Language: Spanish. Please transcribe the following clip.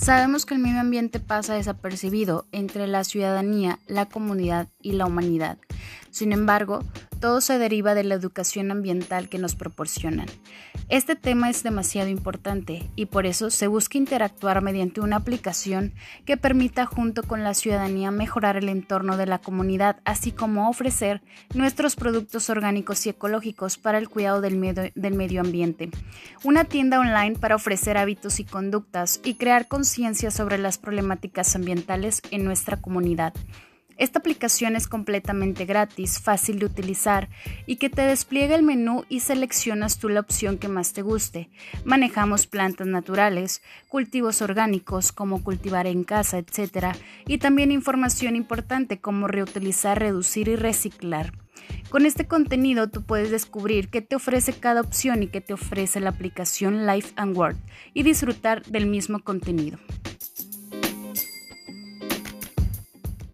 Sabemos que el medio ambiente pasa desapercibido entre la ciudadanía, la comunidad y la humanidad. Sin embargo, todo se deriva de la educación ambiental que nos proporcionan. Este tema es demasiado importante y por eso se busca interactuar mediante una aplicación que permita junto con la ciudadanía mejorar el entorno de la comunidad, así como ofrecer nuestros productos orgánicos y ecológicos para el cuidado del medio, ambiente. Una tienda online para ofrecer hábitos y conductas y crear conciencia sobre las problemáticas ambientales en nuestra comunidad. Esta aplicación es completamente gratis, fácil de utilizar y que te despliega el menú y seleccionas tú la opción que más te guste. Manejamos plantas naturales, cultivos orgánicos como cultivar en casa, etc. Y también información importante como reutilizar, reducir y reciclar. Con este contenido tú puedes descubrir qué te ofrece cada opción y qué te ofrece la aplicación Life and Work y disfrutar del mismo contenido.